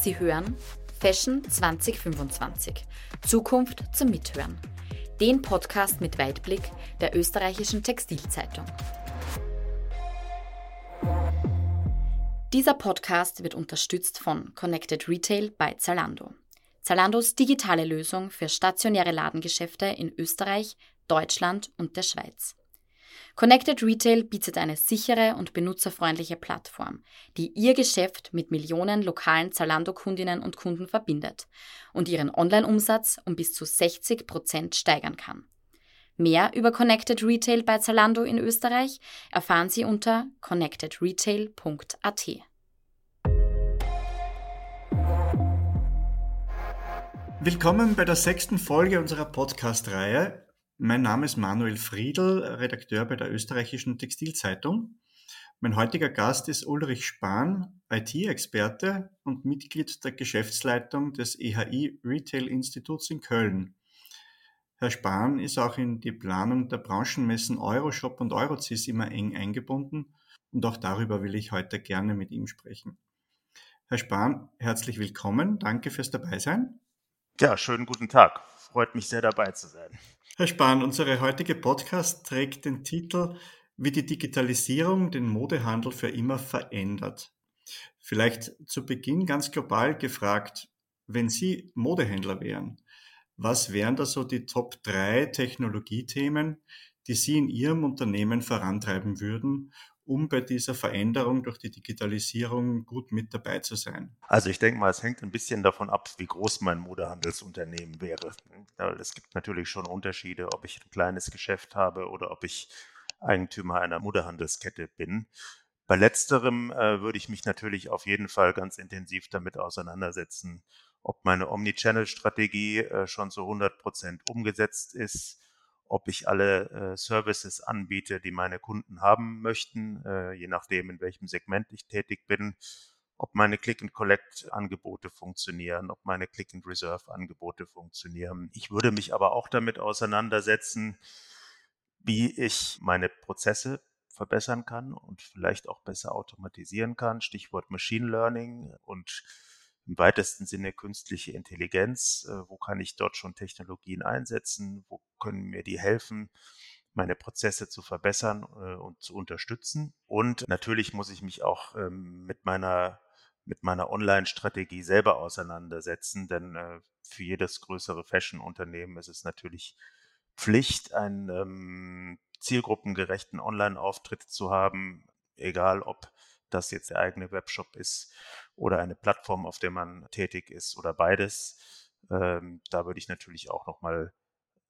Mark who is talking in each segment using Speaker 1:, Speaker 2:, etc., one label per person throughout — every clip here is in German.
Speaker 1: Sie hören Fashion 2025. Zukunft zum Mithören. Den Podcast mit Weitblick der österreichischen Textilzeitung. Dieser Podcast wird unterstützt von Connected Retail bei Zalando. Zalandos digitale Lösung für stationäre Ladengeschäfte in Österreich, Deutschland und der Schweiz. Connected Retail bietet eine sichere und benutzerfreundliche Plattform, die Ihr Geschäft mit Millionen lokalen Zalando-Kundinnen und Kunden verbindet und Ihren Online-Umsatz um bis zu 60 Prozent steigern kann. Mehr über Connected Retail bei Zalando in Österreich erfahren Sie unter connectedretail.at.
Speaker 2: Willkommen bei der sechsten Folge unserer Podcast-Reihe mein Name ist Manuel Friedl, Redakteur bei der österreichischen Textilzeitung. Mein heutiger Gast ist Ulrich Spahn, IT-Experte und Mitglied der Geschäftsleitung des EHI Retail Instituts in Köln. Herr Spahn ist auch in die Planung der Branchenmessen Euroshop und Eurocis immer eng eingebunden und auch darüber will ich heute gerne mit ihm sprechen. Herr Spahn, herzlich willkommen. Danke fürs Dabeisein.
Speaker 3: Ja, schönen guten Tag. Freut mich sehr dabei zu sein.
Speaker 2: Herr Spahn, unsere heutige Podcast trägt den Titel Wie die Digitalisierung den Modehandel für immer verändert. Vielleicht zu Beginn ganz global gefragt, wenn Sie Modehändler wären, was wären da so die Top 3 Technologiethemen, die Sie in Ihrem Unternehmen vorantreiben würden, um bei dieser Veränderung durch die Digitalisierung gut mit dabei zu sein?
Speaker 3: Also ich denke mal, es hängt ein bisschen davon ab, wie groß mein Modehandelsunternehmen wäre. Es gibt natürlich schon Unterschiede, ob ich ein kleines Geschäft habe oder ob ich Eigentümer einer Modehandelskette bin. Bei letzterem äh, würde ich mich natürlich auf jeden Fall ganz intensiv damit auseinandersetzen, ob meine Omnichannel-Strategie äh, schon zu 100 Prozent umgesetzt ist, ob ich alle äh, Services anbiete, die meine Kunden haben möchten, äh, je nachdem, in welchem Segment ich tätig bin, ob meine Click-and-Collect-Angebote funktionieren, ob meine Click-and-Reserve-Angebote funktionieren. Ich würde mich aber auch damit auseinandersetzen, wie ich meine Prozesse verbessern kann und vielleicht auch besser automatisieren kann. Stichwort Machine Learning und im weitesten Sinne künstliche Intelligenz. Äh, wo kann ich dort schon Technologien einsetzen? Wo können mir die helfen, meine Prozesse zu verbessern äh, und zu unterstützen? Und natürlich muss ich mich auch ähm, mit meiner mit meiner Online-Strategie selber auseinandersetzen, denn äh, für jedes größere Fashion-Unternehmen ist es natürlich Pflicht, einen ähm, zielgruppengerechten Online-Auftritt zu haben, egal ob das jetzt der eigene Webshop ist oder eine Plattform, auf der man tätig ist oder beides. Ähm, da würde ich natürlich auch nochmal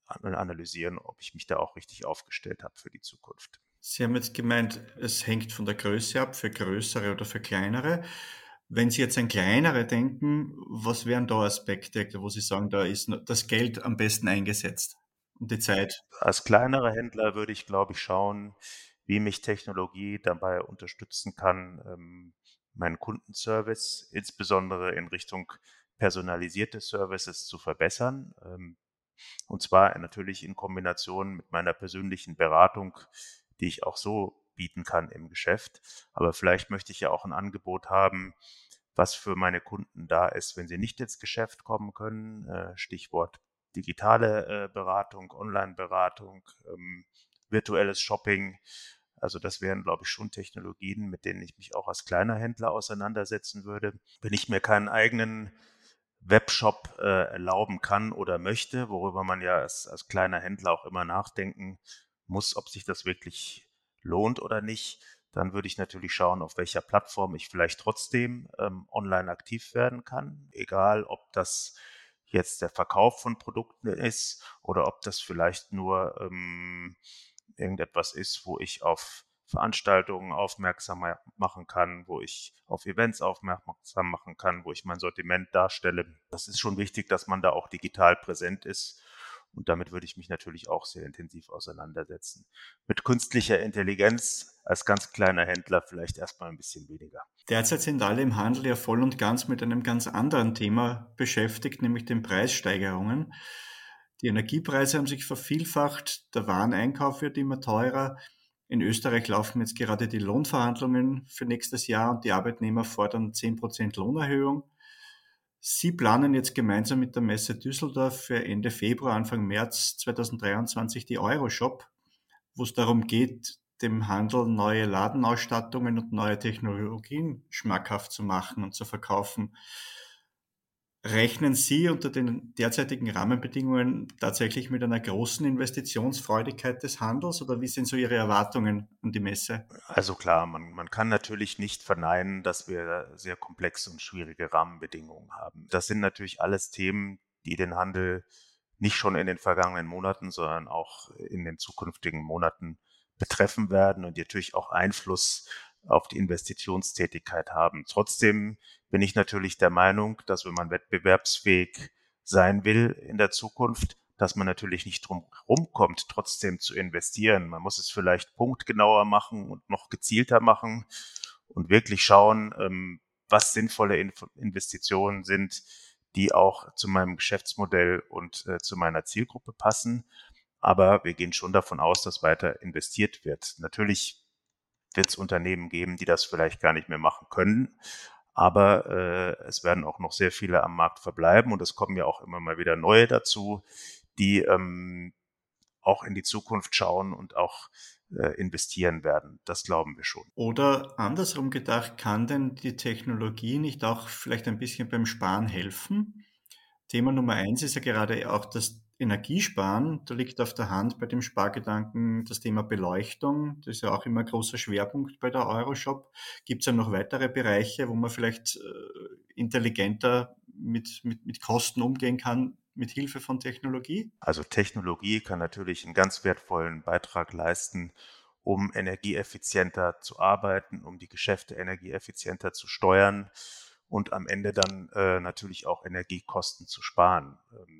Speaker 3: analysieren, ob ich mich da auch richtig aufgestellt habe für die Zukunft.
Speaker 2: Sie haben jetzt gemeint, es hängt von der Größe ab, für größere oder für kleinere. Wenn Sie jetzt an kleinere denken, was wären da Aspekte, wo Sie sagen, da ist das Geld am besten eingesetzt und die Zeit?
Speaker 3: Als kleinerer Händler würde ich, glaube ich, schauen, wie mich Technologie dabei unterstützen kann, ähm, meinen Kundenservice, insbesondere in Richtung personalisierte Services zu verbessern. Ähm, und zwar natürlich in Kombination mit meiner persönlichen Beratung, die ich auch so bieten kann im Geschäft. Aber vielleicht möchte ich ja auch ein Angebot haben, was für meine Kunden da ist, wenn sie nicht ins Geschäft kommen können. Äh, Stichwort digitale äh, Beratung, Online-Beratung, ähm, virtuelles Shopping also das wären, glaube ich, schon Technologien, mit denen ich mich auch als kleiner Händler auseinandersetzen würde. Wenn ich mir keinen eigenen Webshop äh, erlauben kann oder möchte, worüber man ja als, als kleiner Händler auch immer nachdenken muss, ob sich das wirklich lohnt oder nicht, dann würde ich natürlich schauen, auf welcher Plattform ich vielleicht trotzdem ähm, online aktiv werden kann, egal ob das jetzt der Verkauf von Produkten ist oder ob das vielleicht nur ähm, irgendetwas ist, wo ich auf Veranstaltungen aufmerksam machen kann, wo ich auf Events aufmerksam machen kann, wo ich mein Sortiment darstelle. Das ist schon wichtig, dass man da auch digital präsent ist. Und damit würde ich mich natürlich auch sehr intensiv auseinandersetzen. Mit künstlicher Intelligenz als ganz kleiner Händler vielleicht erstmal ein bisschen weniger.
Speaker 2: Derzeit sind alle im Handel ja voll und ganz mit einem ganz anderen Thema beschäftigt, nämlich den Preissteigerungen. Die Energiepreise haben sich vervielfacht, der Wareneinkauf wird immer teurer. In Österreich laufen jetzt gerade die Lohnverhandlungen für nächstes Jahr und die Arbeitnehmer fordern 10% Lohnerhöhung. Sie planen jetzt gemeinsam mit der Messe Düsseldorf für Ende Februar, Anfang März 2023 die Euroshop, wo es darum geht, dem Handel neue Ladenausstattungen und neue Technologien schmackhaft zu machen und zu verkaufen. Rechnen Sie unter den derzeitigen Rahmenbedingungen tatsächlich mit einer großen Investitionsfreudigkeit des Handels oder wie sind so Ihre Erwartungen an die Messe?
Speaker 3: Also klar, man, man kann natürlich nicht verneinen, dass wir sehr komplexe und schwierige Rahmenbedingungen haben. Das sind natürlich alles Themen, die den Handel nicht schon in den vergangenen Monaten, sondern auch in den zukünftigen Monaten betreffen werden und natürlich auch Einfluss auf die Investitionstätigkeit haben. Trotzdem bin ich natürlich der Meinung, dass wenn man wettbewerbsfähig sein will in der Zukunft, dass man natürlich nicht drum rumkommt, trotzdem zu investieren. Man muss es vielleicht punktgenauer machen und noch gezielter machen und wirklich schauen, ähm, was sinnvolle Investitionen sind, die auch zu meinem Geschäftsmodell und äh, zu meiner Zielgruppe passen. Aber wir gehen schon davon aus, dass weiter investiert wird. Natürlich wird es Unternehmen geben, die das vielleicht gar nicht mehr machen können. Aber äh, es werden auch noch sehr viele am Markt verbleiben und es kommen ja auch immer mal wieder neue dazu, die ähm, auch in die Zukunft schauen und auch äh, investieren werden. Das glauben wir schon.
Speaker 2: Oder andersrum gedacht, kann denn die Technologie nicht auch vielleicht ein bisschen beim Sparen helfen? Thema Nummer eins ist ja gerade auch das Energiesparen, da liegt auf der Hand bei dem Spargedanken das Thema Beleuchtung. Das ist ja auch immer ein großer Schwerpunkt bei der Euroshop. Gibt es ja noch weitere Bereiche, wo man vielleicht äh, intelligenter mit, mit, mit Kosten umgehen kann, mit Hilfe von Technologie?
Speaker 3: Also Technologie kann natürlich einen ganz wertvollen Beitrag leisten, um energieeffizienter zu arbeiten, um die Geschäfte energieeffizienter zu steuern und am Ende dann äh, natürlich auch Energiekosten zu sparen. Ähm,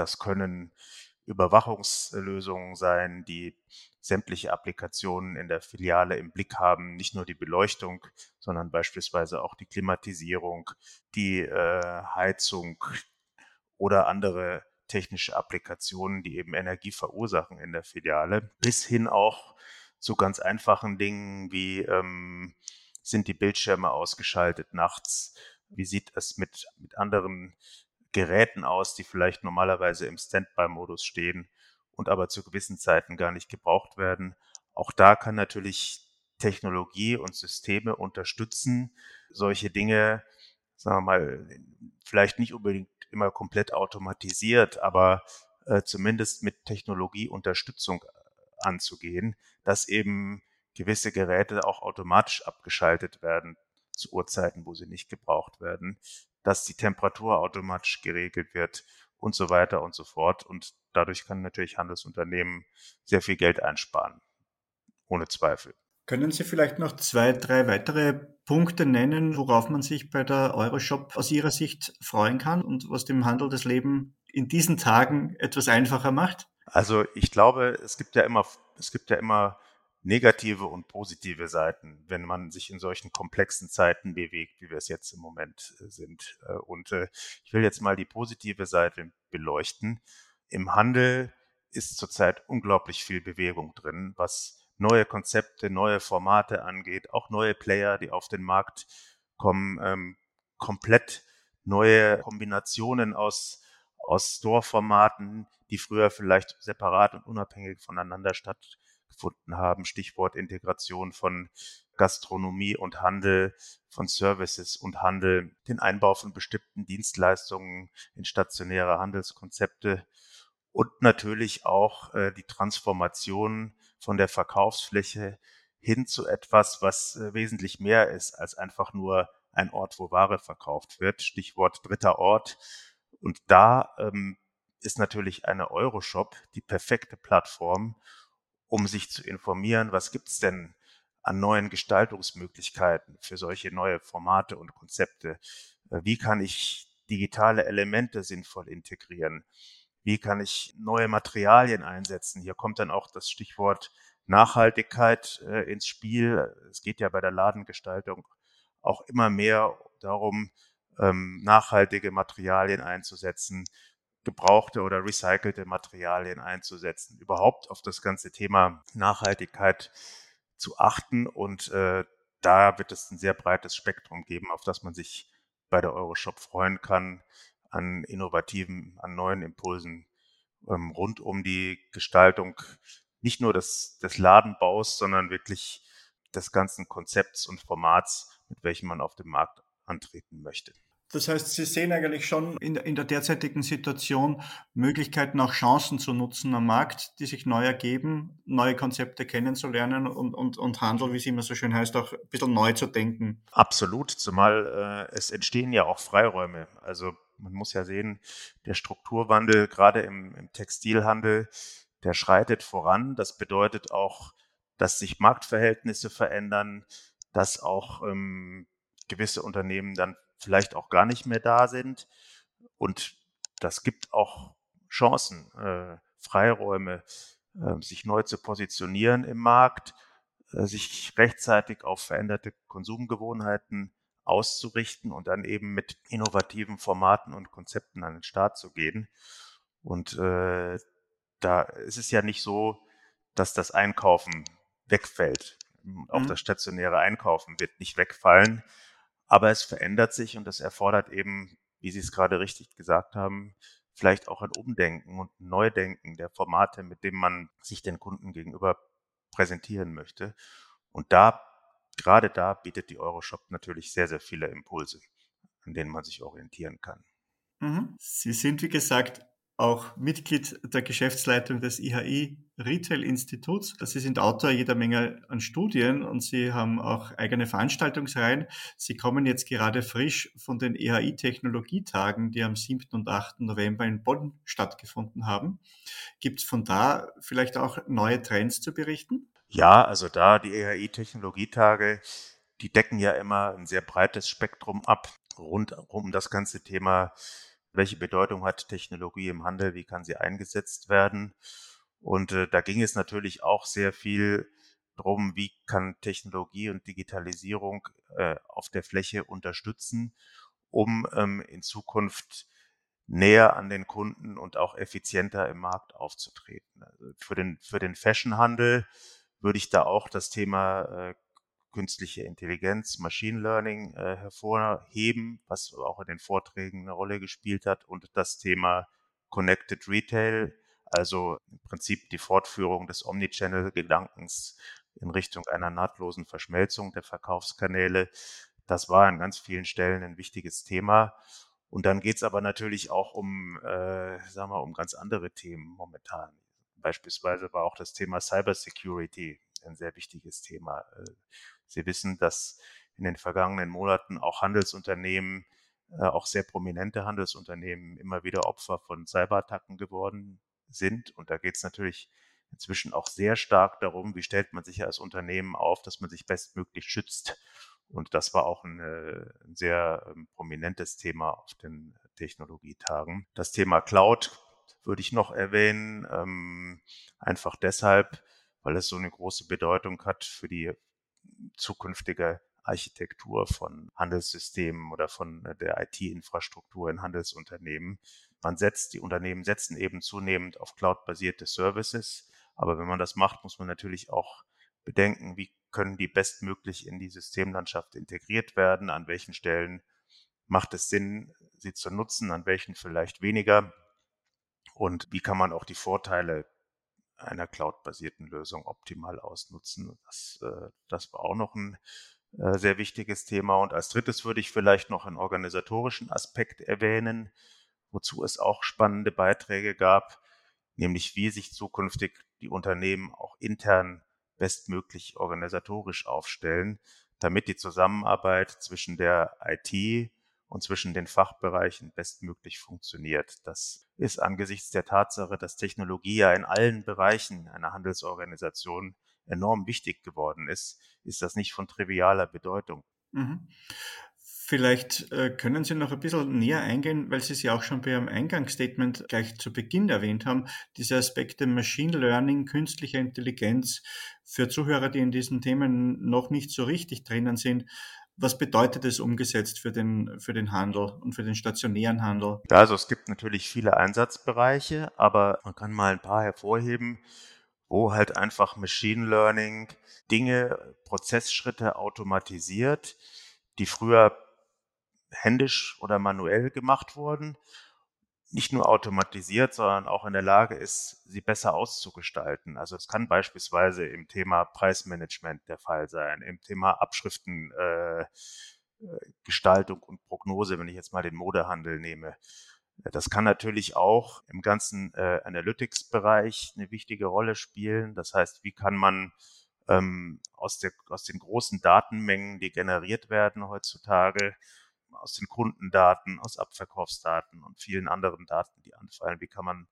Speaker 3: das können Überwachungslösungen sein, die sämtliche Applikationen in der Filiale im Blick haben, nicht nur die Beleuchtung, sondern beispielsweise auch die Klimatisierung, die äh, Heizung oder andere technische Applikationen, die eben Energie verursachen in der Filiale, bis hin auch zu ganz einfachen Dingen wie ähm, sind die Bildschirme ausgeschaltet nachts, wie sieht es mit, mit anderen Geräten aus, die vielleicht normalerweise im Standby-Modus stehen und aber zu gewissen Zeiten gar nicht gebraucht werden. Auch da kann natürlich Technologie und Systeme unterstützen, solche Dinge, sagen wir mal, vielleicht nicht unbedingt immer komplett automatisiert, aber äh, zumindest mit Technologieunterstützung äh, anzugehen, dass eben gewisse Geräte auch automatisch abgeschaltet werden zu Uhrzeiten, wo sie nicht gebraucht werden dass die Temperatur automatisch geregelt wird und so weiter und so fort. Und dadurch kann natürlich Handelsunternehmen sehr viel Geld einsparen. Ohne Zweifel.
Speaker 2: Können Sie vielleicht noch zwei, drei weitere Punkte nennen, worauf man sich bei der Euroshop aus Ihrer Sicht freuen kann und was dem Handel das Leben in diesen Tagen etwas einfacher macht?
Speaker 3: Also ich glaube, es gibt ja immer, es gibt ja immer negative und positive Seiten, wenn man sich in solchen komplexen Zeiten bewegt, wie wir es jetzt im Moment äh, sind. Äh, und äh, ich will jetzt mal die positive Seite beleuchten. Im Handel ist zurzeit unglaublich viel Bewegung drin, was neue Konzepte, neue Formate angeht, auch neue Player, die auf den Markt kommen, ähm, komplett neue Kombinationen aus, aus Store-Formaten, die früher vielleicht separat und unabhängig voneinander statt gefunden haben. Stichwort Integration von Gastronomie und Handel, von Services und Handel, den Einbau von bestimmten Dienstleistungen in stationäre Handelskonzepte und natürlich auch äh, die Transformation von der Verkaufsfläche hin zu etwas, was äh, wesentlich mehr ist als einfach nur ein Ort, wo Ware verkauft wird. Stichwort dritter Ort. Und da ähm, ist natürlich eine Euroshop die perfekte Plattform, um sich zu informieren, was gibt's denn an neuen Gestaltungsmöglichkeiten für solche neue Formate und Konzepte? Äh, wie kann ich digitale Elemente sinnvoll integrieren? Wie kann ich neue Materialien einsetzen? Hier kommt dann auch das Stichwort Nachhaltigkeit äh, ins Spiel. Es geht ja bei der Ladengestaltung auch immer mehr darum, ähm, nachhaltige Materialien einzusetzen, gebrauchte oder recycelte Materialien einzusetzen, überhaupt auf das ganze Thema Nachhaltigkeit zu achten. Und äh, da wird es ein sehr breites Spektrum geben, auf das man sich bei der Euroshop freuen kann an innovativen, an neuen Impulsen ähm, rund um die Gestaltung nicht nur des, des Ladenbaus, sondern wirklich des ganzen Konzepts und Formats, mit welchem man auf dem Markt antreten möchte.
Speaker 2: Das heißt, Sie sehen eigentlich schon in der, in der derzeitigen Situation Möglichkeiten, auch Chancen zu nutzen am Markt, die sich neu ergeben, neue Konzepte kennenzulernen und, und, und Handel, wie es immer so schön heißt, auch ein bisschen neu zu denken.
Speaker 3: Absolut, zumal äh, es entstehen ja auch Freiräume. Also man muss ja sehen, der Strukturwandel gerade im, im Textilhandel, der schreitet voran. Das bedeutet auch, dass sich Marktverhältnisse verändern, dass auch ähm, gewisse Unternehmen dann vielleicht auch gar nicht mehr da sind. Und das gibt auch Chancen, äh, Freiräume, äh, sich neu zu positionieren im Markt, äh, sich rechtzeitig auf veränderte Konsumgewohnheiten auszurichten und dann eben mit innovativen Formaten und Konzepten an den Start zu gehen. Und äh, da ist es ja nicht so, dass das Einkaufen wegfällt. Auch mhm. das stationäre Einkaufen wird nicht wegfallen. Aber es verändert sich und es erfordert eben, wie Sie es gerade richtig gesagt haben, vielleicht auch ein Umdenken und ein Neudenken der Formate, mit dem man sich den Kunden gegenüber präsentieren möchte. Und da, gerade da bietet die Euroshop natürlich sehr, sehr viele Impulse, an denen man sich orientieren kann.
Speaker 2: Mhm. Sie sind, wie gesagt, auch Mitglied der Geschäftsleitung des IHI Retail Instituts. Sie sind Autor jeder Menge an Studien und Sie haben auch eigene Veranstaltungsreihen. Sie kommen jetzt gerade frisch von den IHI Technologietagen, die am 7. und 8. November in Bonn stattgefunden haben. Gibt es von da vielleicht auch neue Trends zu berichten?
Speaker 3: Ja, also da die IHI Technologietage, die decken ja immer ein sehr breites Spektrum ab rund um das ganze Thema welche Bedeutung hat Technologie im Handel, wie kann sie eingesetzt werden. Und äh, da ging es natürlich auch sehr viel drum, wie kann Technologie und Digitalisierung äh, auf der Fläche unterstützen, um ähm, in Zukunft näher an den Kunden und auch effizienter im Markt aufzutreten. Also für den, für den Fashionhandel würde ich da auch das Thema äh, künstliche Intelligenz, Machine Learning äh, hervorheben, was auch in den Vorträgen eine Rolle gespielt hat und das Thema Connected Retail, also im Prinzip die Fortführung des Omnichannel-Gedankens in Richtung einer nahtlosen Verschmelzung der Verkaufskanäle. Das war an ganz vielen Stellen ein wichtiges Thema. Und dann geht es aber natürlich auch um, äh, sagen wir, um ganz andere Themen momentan. Beispielsweise war auch das Thema Cybersecurity ein sehr wichtiges Thema. Sie wissen, dass in den vergangenen Monaten auch Handelsunternehmen, äh, auch sehr prominente Handelsunternehmen immer wieder Opfer von Cyberattacken geworden sind. Und da geht es natürlich inzwischen auch sehr stark darum, wie stellt man sich als Unternehmen auf, dass man sich bestmöglich schützt. Und das war auch ein, äh, ein sehr ähm, prominentes Thema auf den Technologietagen. Das Thema Cloud würde ich noch erwähnen, ähm, einfach deshalb, weil es so eine große Bedeutung hat für die zukünftige Architektur von Handelssystemen oder von äh, der IT-Infrastruktur in Handelsunternehmen. Man setzt, die Unternehmen setzen eben zunehmend auf cloud-basierte Services. Aber wenn man das macht, muss man natürlich auch bedenken, wie können die bestmöglich in die Systemlandschaft integriert werden, an welchen Stellen macht es Sinn, sie zu nutzen, an welchen vielleicht weniger und wie kann man auch die Vorteile einer cloud-basierten Lösung optimal ausnutzen. Das, äh, das war auch noch ein äh, sehr wichtiges Thema. Und als drittes würde ich vielleicht noch einen organisatorischen Aspekt erwähnen, wozu es auch spannende Beiträge gab, nämlich wie sich zukünftig die Unternehmen auch intern bestmöglich organisatorisch aufstellen, damit die Zusammenarbeit zwischen der IT und zwischen den Fachbereichen bestmöglich funktioniert. Das ist angesichts der Tatsache, dass Technologie ja in allen Bereichen einer Handelsorganisation enorm wichtig geworden ist, ist das nicht von trivialer Bedeutung. Mhm.
Speaker 2: Vielleicht äh, können Sie noch ein bisschen näher eingehen, weil Sie es ja auch schon bei Ihrem Eingangsstatement gleich zu Beginn erwähnt haben, diese Aspekte Machine Learning, künstliche Intelligenz für Zuhörer, die in diesen Themen noch nicht so richtig drinnen sind. Was bedeutet es umgesetzt für den, für den Handel und für den stationären Handel?
Speaker 3: Also es gibt natürlich viele Einsatzbereiche, aber man kann mal ein paar hervorheben, wo halt einfach Machine Learning Dinge, Prozessschritte automatisiert, die früher händisch oder manuell gemacht wurden, nicht nur automatisiert, sondern auch in der Lage ist, sie besser auszugestalten. Also es kann beispielsweise im Thema Preismanagement der Fall sein, im Thema Abschriftengestaltung äh, und Prognose, wenn ich jetzt mal den Modehandel nehme. Das kann natürlich auch im ganzen äh, Analytics-Bereich eine wichtige Rolle spielen. Das heißt, wie kann man ähm, aus, der, aus den großen Datenmengen, die generiert werden heutzutage, aus den Kundendaten, aus Abverkaufsdaten und vielen anderen Daten, die anfallen, wie kann man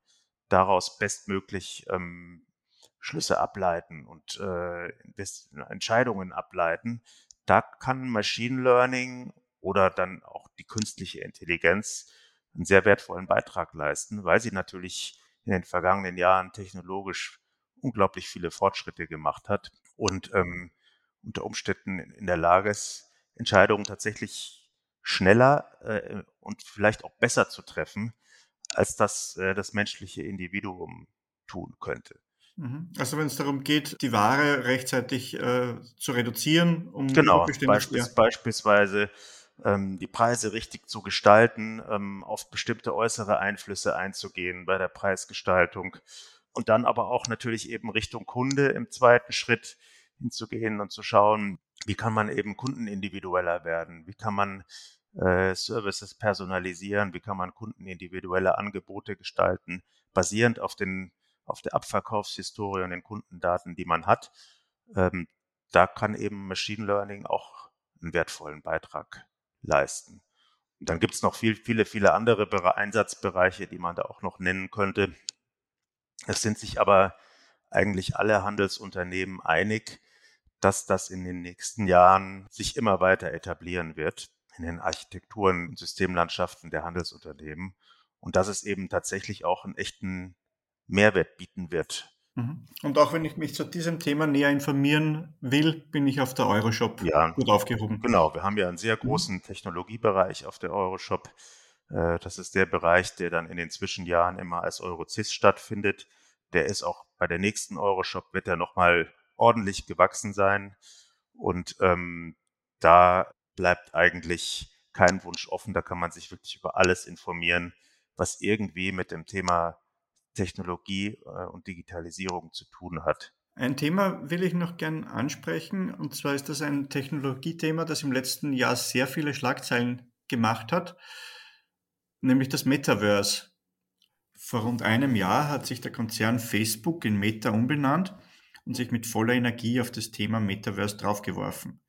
Speaker 3: daraus bestmöglich ähm, Schlüsse ableiten und äh, Entscheidungen ableiten. Da kann Machine Learning oder dann auch die künstliche Intelligenz einen sehr wertvollen Beitrag leisten, weil sie natürlich in den vergangenen Jahren technologisch unglaublich viele Fortschritte gemacht hat und ähm, unter Umständen in der Lage ist, Entscheidungen tatsächlich schneller äh, und vielleicht auch besser zu treffen, als das äh, das menschliche Individuum tun könnte.
Speaker 2: Mhm. Also wenn es darum geht, die Ware rechtzeitig äh, zu reduzieren,
Speaker 3: um genau, beispielsweise, beispielsweise ähm, die Preise richtig zu gestalten, ähm, auf bestimmte äußere Einflüsse einzugehen bei der Preisgestaltung und dann aber auch natürlich eben Richtung Kunde im zweiten Schritt hinzugehen und zu schauen, wie kann man eben kundenindividueller werden, wie kann man äh, Services personalisieren, wie kann man kundenindividuelle Angebote gestalten, basierend auf den auf der Abverkaufshistorie und den Kundendaten, die man hat. Ähm, da kann eben Machine Learning auch einen wertvollen Beitrag leisten. Und dann gibt es noch viel, viele, viele andere Einsatzbereiche, die man da auch noch nennen könnte. Es sind sich aber eigentlich alle Handelsunternehmen einig, dass das in den nächsten Jahren sich immer weiter etablieren wird in den Architekturen und Systemlandschaften der Handelsunternehmen und dass es eben tatsächlich auch einen echten Mehrwert bieten wird
Speaker 2: Mhm. Und auch wenn ich mich zu diesem Thema näher informieren will, bin ich auf der Euroshop
Speaker 3: ja, gut aufgehoben. Genau, wir haben ja einen sehr mhm. großen. Technologiebereich auf der Euroshop. Äh, das ist der Bereich, der dann in den Zwischenjahren immer als Eurocist stattfindet. Der ist auch bei der nächsten Euroshop, wird er nochmal ordentlich gewachsen sein. Und ähm, da bleibt eigentlich kein Wunsch offen. Da kann man sich wirklich über alles informieren, was irgendwie mit dem Thema Technologie äh, und Digitalisierung zu tun hat.
Speaker 2: Ein Thema will ich noch gern ansprechen, und zwar ist das ein Technologiethema, das im letzten Jahr sehr viele Schlagzeilen gemacht hat, nämlich das Metaverse. Vor rund einem Jahr hat sich der Konzern Facebook in Meta umbenannt und sich mit voller Energie auf das Thema Metaverse draufgeworfen.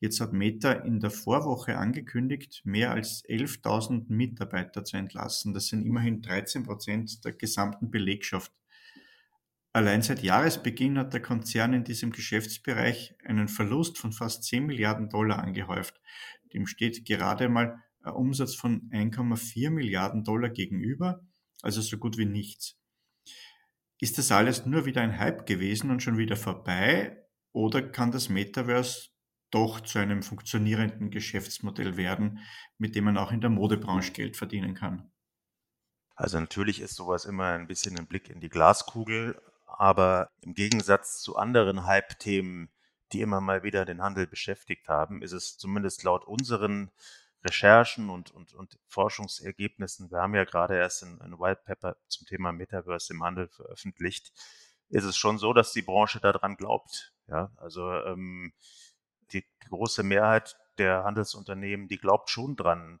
Speaker 2: Jetzt hat Meta in der Vorwoche angekündigt, mehr als 11.000 Mitarbeiter zu entlassen. Das sind immerhin 13 Prozent der gesamten Belegschaft. Allein seit Jahresbeginn hat der Konzern in diesem Geschäftsbereich einen Verlust von fast 10 Milliarden Dollar angehäuft. Dem steht gerade mal ein Umsatz von 1,4 Milliarden Dollar gegenüber, also so gut wie nichts. Ist das alles nur wieder ein Hype gewesen und schon wieder vorbei? Oder kann das Metaverse doch zu einem funktionierenden Geschäftsmodell werden, mit dem man auch in der Modebranche Geld verdienen kann.
Speaker 3: Also natürlich ist sowas immer ein bisschen ein Blick in die Glaskugel, aber im Gegensatz zu anderen Hype-Themen, die immer mal wieder den Handel beschäftigt haben, ist es zumindest laut unseren Recherchen und, und, und Forschungsergebnissen, wir haben ja gerade erst ein, ein White Paper zum Thema Metaverse im Handel veröffentlicht, ist es schon so, dass die Branche daran glaubt. Ja, also ähm, die große Mehrheit der Handelsunternehmen, die glaubt schon dran,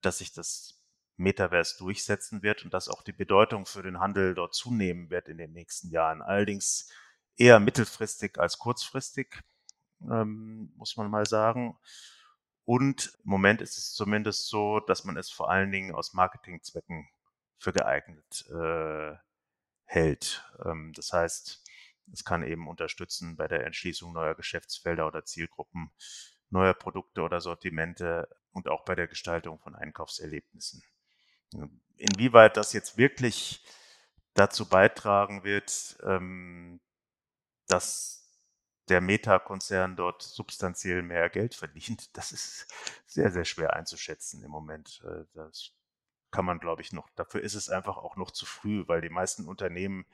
Speaker 3: dass sich das Metaverse durchsetzen wird und dass auch die Bedeutung für den Handel dort zunehmen wird in den nächsten Jahren. Allerdings eher mittelfristig als kurzfristig, ähm, muss man mal sagen. Und im Moment ist es zumindest so, dass man es vor allen Dingen aus Marketingzwecken für geeignet äh, hält. Ähm, das heißt, es kann eben unterstützen bei der Entschließung neuer Geschäftsfelder oder Zielgruppen, neuer Produkte oder Sortimente und auch bei der Gestaltung von Einkaufserlebnissen. Inwieweit das jetzt wirklich dazu beitragen wird, ähm, dass der Meta-Konzern dort substanziell mehr Geld verdient, das ist sehr, sehr schwer einzuschätzen im Moment. Äh, das kann man, glaube ich, noch, dafür ist es einfach auch noch zu früh, weil die meisten Unternehmen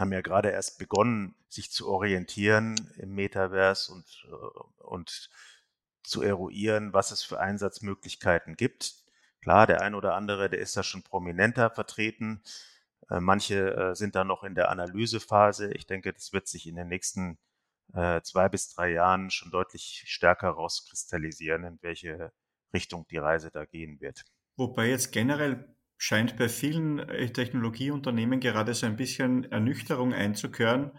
Speaker 3: haben ja gerade erst begonnen, sich zu orientieren im Metaverse und, äh, und zu eruieren, was es für Einsatzmöglichkeiten gibt. Klar, der ein oder andere, der ist da schon prominenter vertreten. Äh, manche äh, sind da noch in der Analysephase. Ich denke, das wird sich in den nächsten zwei bis drei Jahren schon deutlich stärker rauskristallisieren, in welche Richtung die Reise da gehen wird.
Speaker 2: Wobei jetzt generell scheint bei vielen Technologieunternehmen gerade so ein bisschen Ernüchterung einzukehren.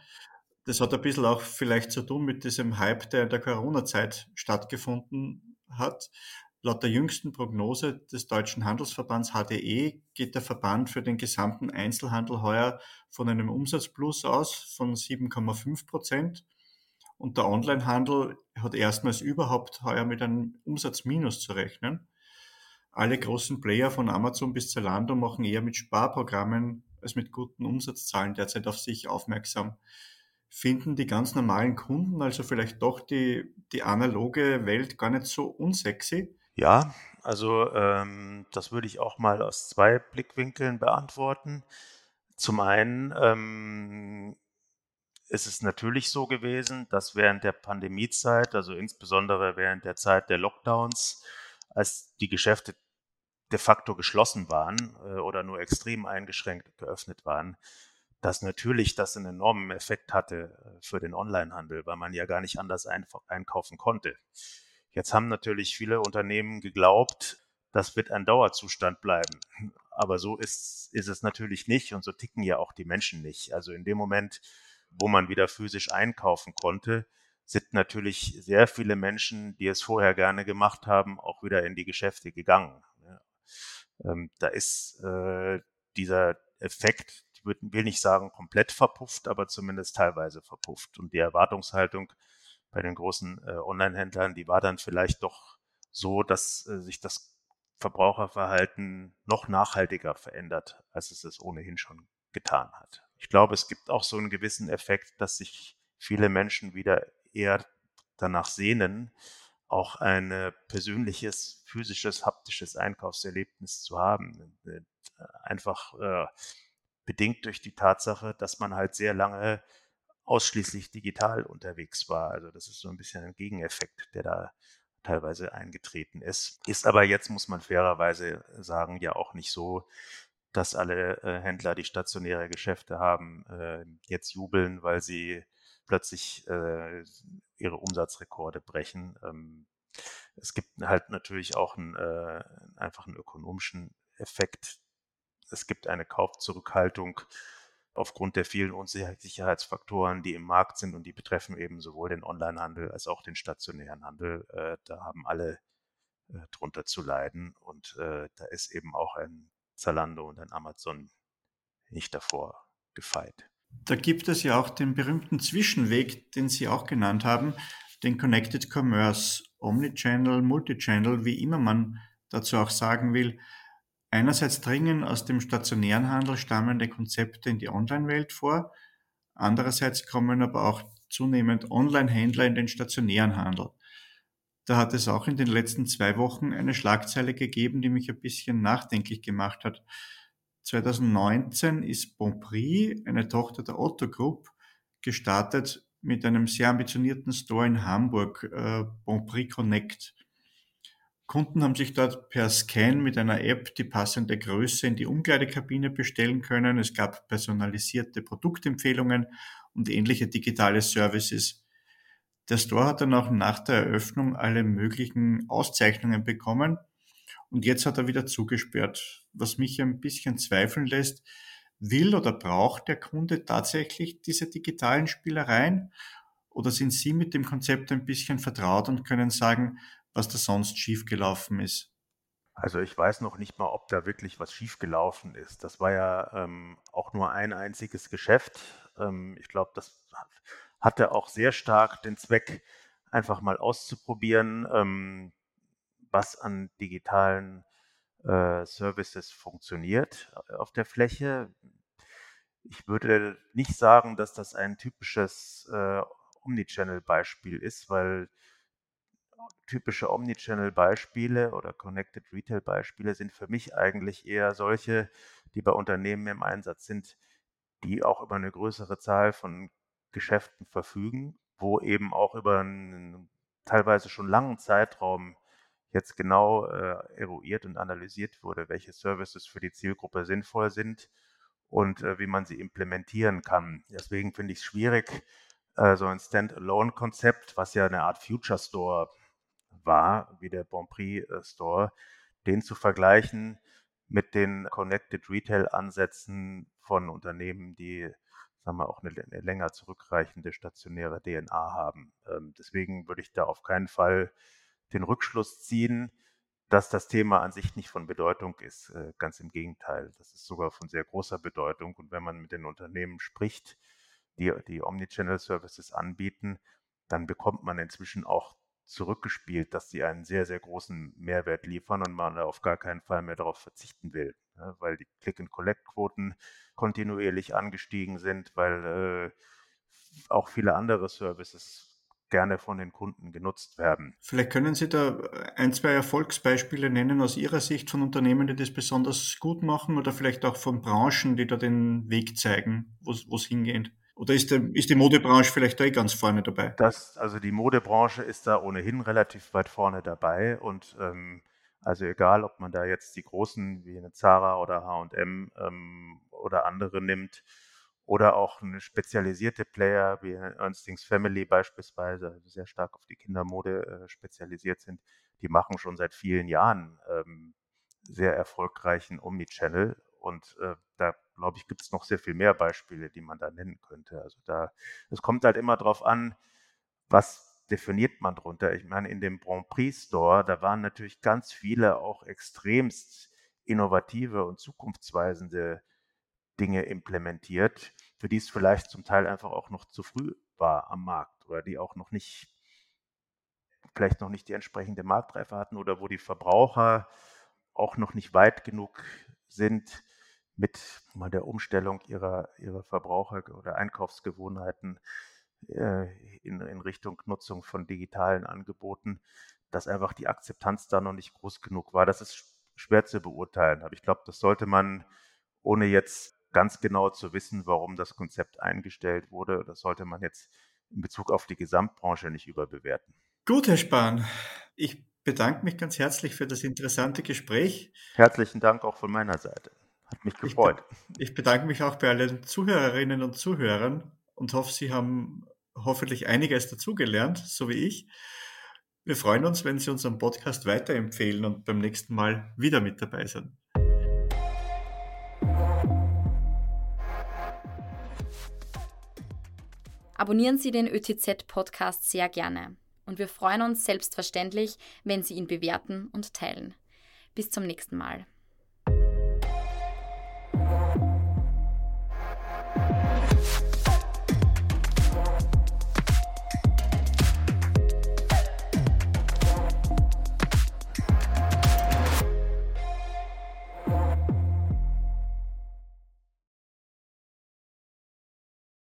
Speaker 2: Das hat ein bisschen auch vielleicht zu tun mit diesem Hype, der in der Corona-Zeit stattgefunden hat. Laut der jüngsten Prognose des Deutschen Handelsverbands HDE geht der Verband für den gesamten Einzelhandel heuer von einem Umsatzplus aus von 7,5 Prozent. Und der Onlinehandel hat erstmals überhaupt heuer mit einem Umsatzminus zu rechnen. Alle großen Player von Amazon bis Zalando machen eher mit Sparprogrammen als mit guten Umsatzzahlen derzeit auf sich aufmerksam. Finden die ganz normalen Kunden also vielleicht doch die, die analoge Welt gar nicht so unsexy?
Speaker 3: Ja, also ähm, das würde ich auch mal aus zwei Blickwinkeln beantworten. Zum einen ähm, ist es natürlich so gewesen, dass während der Pandemiezeit, also insbesondere während der Zeit der Lockdowns, als die Geschäfte de facto geschlossen waren äh, oder nur extrem eingeschränkt geöffnet waren, dass natürlich das einen enormen Effekt hatte äh, für den Onlinehandel, weil man ja gar nicht anders einkaufen konnte. Jetzt haben natürlich viele Unternehmen geglaubt, das wird ein Dauerzustand bleiben. Aber so ist, ist es natürlich nicht und so ticken ja auch die Menschen nicht. Also in dem Moment, wo man wieder physisch einkaufen konnte, sind natürlich sehr viele Menschen, die es vorher gerne gemacht haben, auch wieder in die Geschäfte gegangen. Ähm, da ist äh, dieser Effekt, ich will nicht sagen komplett verpufft, aber zumindest teilweise verpufft. Und die Erwartungshaltung bei den großen äh, Online-Händlern, die war dann vielleicht doch so, dass äh, sich das Verbraucherverhalten noch nachhaltiger verändert, als es es ohnehin schon getan hat. Ich glaube, es gibt auch so einen gewissen Effekt, dass sich viele Menschen wieder eher danach sehnen, auch ein äh, persönliches, physisches, haptisches Einkaufserlebnis zu haben. Äh, einfach äh, bedingt durch die Tatsache, dass man halt sehr lange ausschließlich digital unterwegs war. Also das ist so ein bisschen ein Gegeneffekt, der da teilweise eingetreten ist. Ist aber jetzt, muss man fairerweise sagen, ja auch nicht so, dass alle Händler, die stationäre Geschäfte haben, jetzt jubeln, weil sie plötzlich äh, ihre Umsatzrekorde brechen. Ähm, es gibt halt natürlich auch einen, äh, einfach einen ökonomischen Effekt. Es gibt eine Kaufzurückhaltung aufgrund der vielen Unsicherheitsfaktoren, die im Markt sind und die betreffen eben sowohl den Onlinehandel als auch den stationären Handel. Äh, da haben alle äh, drunter zu leiden und äh, da ist eben auch ein Zalando und ein Amazon nicht davor gefeit.
Speaker 2: Da gibt es ja auch den berühmten Zwischenweg, den Sie auch genannt haben, den Connected Commerce, Omnichannel, Multichannel, wie immer man dazu auch sagen will. Einerseits dringen aus dem stationären Handel stammende Konzepte in die Online-Welt vor, andererseits kommen aber auch zunehmend Online-Händler in den stationären Handel. Da hat es auch in den letzten zwei Wochen eine Schlagzeile gegeben, die mich ein bisschen nachdenklich gemacht hat. 2019 ist Bonprix, eine Tochter der Otto Group, gestartet mit einem sehr ambitionierten Store in Hamburg, äh, Bonprix Connect. Kunden haben sich dort per Scan mit einer App die passende Größe in die Umkleidekabine bestellen können. Es gab personalisierte Produktempfehlungen und ähnliche digitale Services. Der Store hat dann auch nach der Eröffnung alle möglichen Auszeichnungen bekommen und jetzt hat er wieder zugesperrt, was mich ein bisschen zweifeln lässt. Will oder braucht der Kunde tatsächlich diese digitalen Spielereien? Oder sind Sie mit dem Konzept ein bisschen vertraut und können sagen, was da sonst schiefgelaufen ist?
Speaker 3: Also ich weiß noch nicht mal, ob da wirklich was schiefgelaufen ist. Das war ja ähm, auch nur ein einziges Geschäft. Ähm, ich glaube, das hatte auch sehr stark den Zweck, einfach mal auszuprobieren, ähm, was an digitalen äh, Services funktioniert äh, auf der Fläche. Ich würde nicht sagen, dass das ein typisches äh, Omnichannel-Beispiel ist, weil typische Omnichannel-Beispiele oder Connected Retail-Beispiele sind für mich eigentlich eher solche, die bei Unternehmen im Einsatz sind, die auch über eine größere Zahl von Geschäften verfügen, wo eben auch über einen teilweise schon langen Zeitraum jetzt genau äh, eruiert und analysiert wurde, welche Services für die Zielgruppe sinnvoll sind und äh, wie man sie implementieren kann. Deswegen finde ich es schwierig, äh, so ein Standalone-Konzept, was ja eine Art Future Store war, wie der Bonprix äh, Store, den zu vergleichen mit den Connected Retail-Ansätzen von Unternehmen, die sagen wir, auch eine, eine länger zurückreichende stationäre DNA haben. Ähm, deswegen würde ich da auf keinen Fall den Rückschluss ziehen, dass das Thema an sich nicht von Bedeutung ist. Äh, ganz im Gegenteil, das ist sogar von sehr großer Bedeutung. Und wenn man mit den Unternehmen spricht, die die Omnichannel-Services anbieten, dann bekommt man inzwischen auch zurückgespielt, dass sie einen sehr, sehr großen Mehrwert liefern und man auf gar keinen Fall mehr darauf verzichten will, ne, weil die Click-and-Collect-Quoten kontinuierlich angestiegen sind, weil äh, auch viele andere Services gerne von den Kunden genutzt werden.
Speaker 2: Vielleicht können Sie da ein, zwei Erfolgsbeispiele nennen aus Ihrer Sicht von Unternehmen, die das besonders gut machen oder vielleicht auch von Branchen, die da den Weg zeigen, wo es hingeht. Oder ist, der, ist die Modebranche vielleicht da eh ganz vorne dabei?
Speaker 3: Das, also die Modebranche ist da ohnehin relativ weit vorne dabei und ähm, also egal, ob man da jetzt die großen wie eine Zara oder H&M ähm, oder andere nimmt oder auch eine spezialisierte Player wie Ernstings Family beispielsweise, also sehr stark auf die Kindermode äh, spezialisiert sind, die machen schon seit vielen Jahren ähm, sehr erfolgreichen Omnichannel und äh, da glaube ich, gibt es noch sehr viel mehr Beispiele, die man da nennen könnte. Also da, es kommt halt immer darauf an, was definiert man drunter. Ich meine, in dem Grand Prix Store, da waren natürlich ganz viele auch extremst innovative und zukunftsweisende Dinge implementiert, für die es vielleicht zum Teil einfach auch noch zu früh war am Markt oder die auch noch nicht, vielleicht noch nicht die entsprechende Marktreife hatten oder wo die Verbraucher auch noch nicht weit genug sind, mit mal der Umstellung ihrer, ihrer Verbraucher- oder Einkaufsgewohnheiten äh, in, in Richtung Nutzung von digitalen Angeboten, dass einfach die Akzeptanz da noch nicht groß genug war. Das ist schwer zu beurteilen, aber ich glaube, das sollte man, ohne jetzt ganz genau zu wissen, warum das Konzept eingestellt wurde, das sollte man jetzt in Bezug auf die Gesamtbranche nicht überbewerten.
Speaker 2: Gut, Herr Spahn. Ich bedanke mich ganz herzlich für das interessante Gespräch.
Speaker 3: Herzlichen Dank auch von meiner Seite. Hat mich gefreut.
Speaker 2: Ich, bedanke mich auch bei allen Zuhörerinnen und Zuhörern und hoffe, Sie haben hoffentlich einiges dazugelernt, so wie ich. Wir freuen uns, wenn Sie unseren Podcast weiterempfehlen und beim nächsten Mal wieder mit dabei sind.
Speaker 1: Abonnieren Sie den ÖTZ-Podcast sehr gerne und wir freuen uns selbstverständlich, wenn Sie ihn bewerten und teilen. Bis zum nächsten Mal.